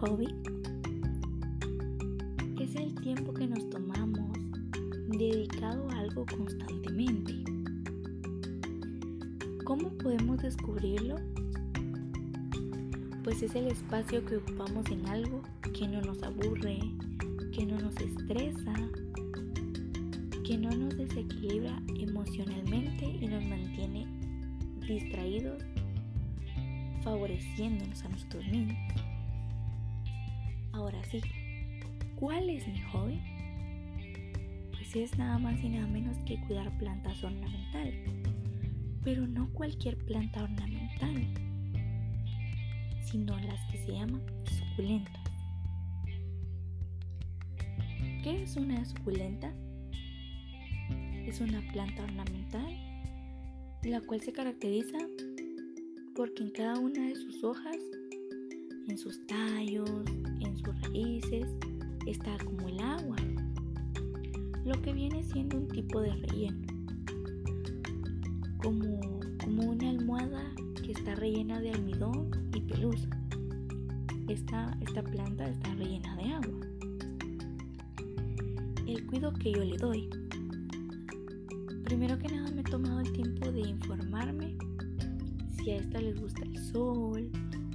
hobby? Es el tiempo que nos tomamos dedicado a algo constantemente. ¿Cómo podemos descubrirlo? Pues es el espacio que ocupamos en algo que no nos aburre, que no nos estresa, que no nos desequilibra emocionalmente y nos mantiene distraídos, favoreciéndonos a nuestros niños. Ahora sí, ¿cuál es mi hobby? Pues es nada más y nada menos que cuidar plantas ornamentales, pero no cualquier planta ornamental, sino las que se llaman suculentas. ¿Qué es una suculenta? Es una planta ornamental la cual se caracteriza porque en cada una de sus hojas, en sus tallos, en sus raíces, está como el agua, lo que viene siendo un tipo de relleno, como, como una almohada que está rellena de almidón y pelusa. Esta, esta planta está rellena de agua. El cuidado que yo le doy. Primero que nada me he tomado el tiempo de informarme si a esta les gusta el sol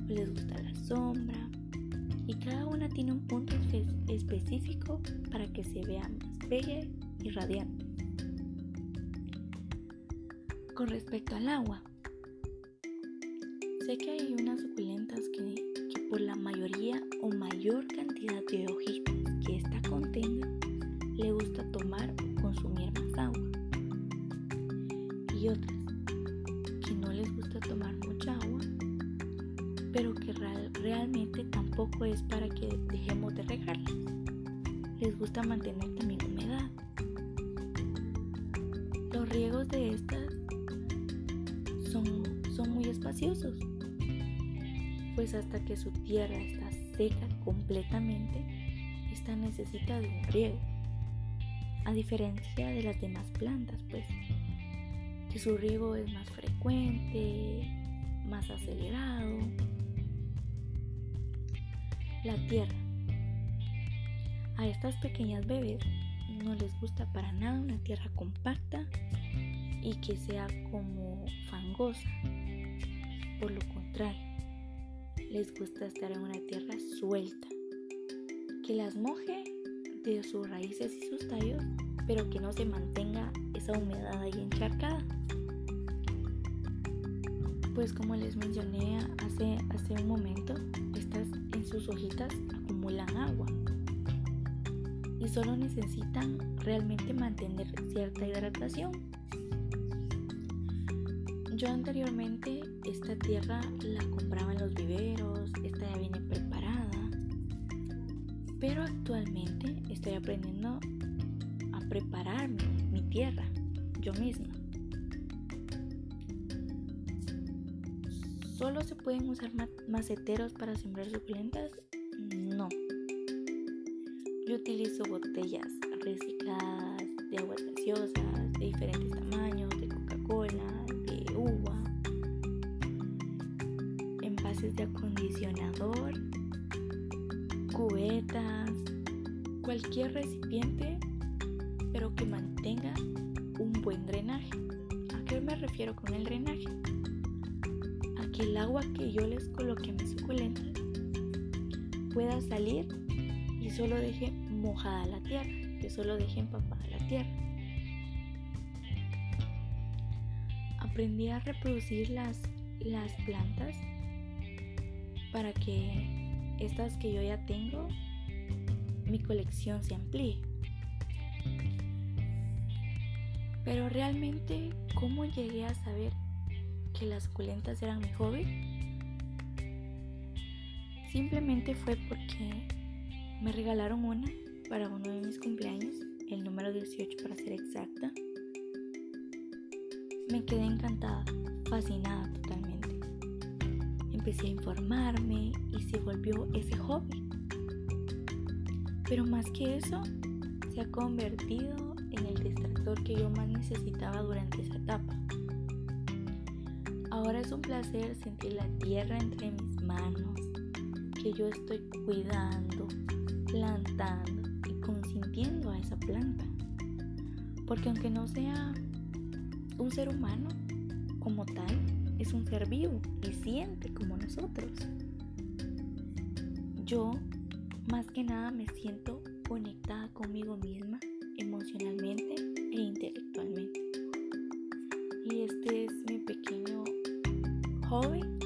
les gusta la sombra. Y cada una tiene un punto específico para que se vea más bella y radiante. Con respecto al agua, sé que hay unas suculentas que, que por la mayoría o mayor cantidad de hojitas que esta contenga, le gusta tomar o consumir más agua. Y otras pero que realmente tampoco es para que dejemos de regarlas. Les gusta mantener también humedad. Los riegos de estas son, son muy espaciosos, pues hasta que su tierra está seca completamente, esta necesita de un riego. A diferencia de las demás plantas, pues, que su riego es más frecuente, más acelerado. La tierra. A estas pequeñas bebés no les gusta para nada una tierra compacta y que sea como fangosa. Por lo contrario, les gusta estar en una tierra suelta, que las moje de sus raíces y sus tallos, pero que no se mantenga esa humedad ahí encharcada. Pues como les mencioné hace, hace un momento, estas en sus hojitas acumulan agua y solo necesitan realmente mantener cierta hidratación. Yo anteriormente esta tierra la compraba en los viveros, esta ya viene preparada, pero actualmente estoy aprendiendo a preparar mi, tierra yo misma. ¿Solo se pueden usar maceteros para sembrar suculentas? No. Yo utilizo botellas recicladas de aguas gaseosas, de diferentes tamaños, de Coca-Cola, de uva, envases de acondicionador, cubetas, cualquier recipiente, pero que mantenga un buen drenaje. ¿A qué me refiero con el drenaje? Que el agua que yo les coloque a mis suculentas pueda salir y solo deje mojada la tierra, que solo deje empapada la tierra. Aprendí a reproducir las, las plantas para que estas que yo ya tengo, mi colección se amplíe. Pero realmente, ¿cómo llegué a saber que las suculentas eran mi hobby? Simplemente fue porque me regalaron una para uno de mis cumpleaños, el número 18 para ser exacta. Me quedé encantada, fascinada totalmente. Empecé a informarme y se volvió ese hobby. Pero más que eso, se ha convertido en el distractor que yo más necesitaba durante esa etapa. Ahora es un placer sentir la tierra entre mis manos, que yo estoy cuidando, plantando y consintiendo a esa planta. Porque aunque no sea un ser humano como tal, es un ser vivo y siente como nosotros. Yo más que nada me siento conectada conmigo misma emocionalmente e intelectualmente. Y este es mi pequeño Polly.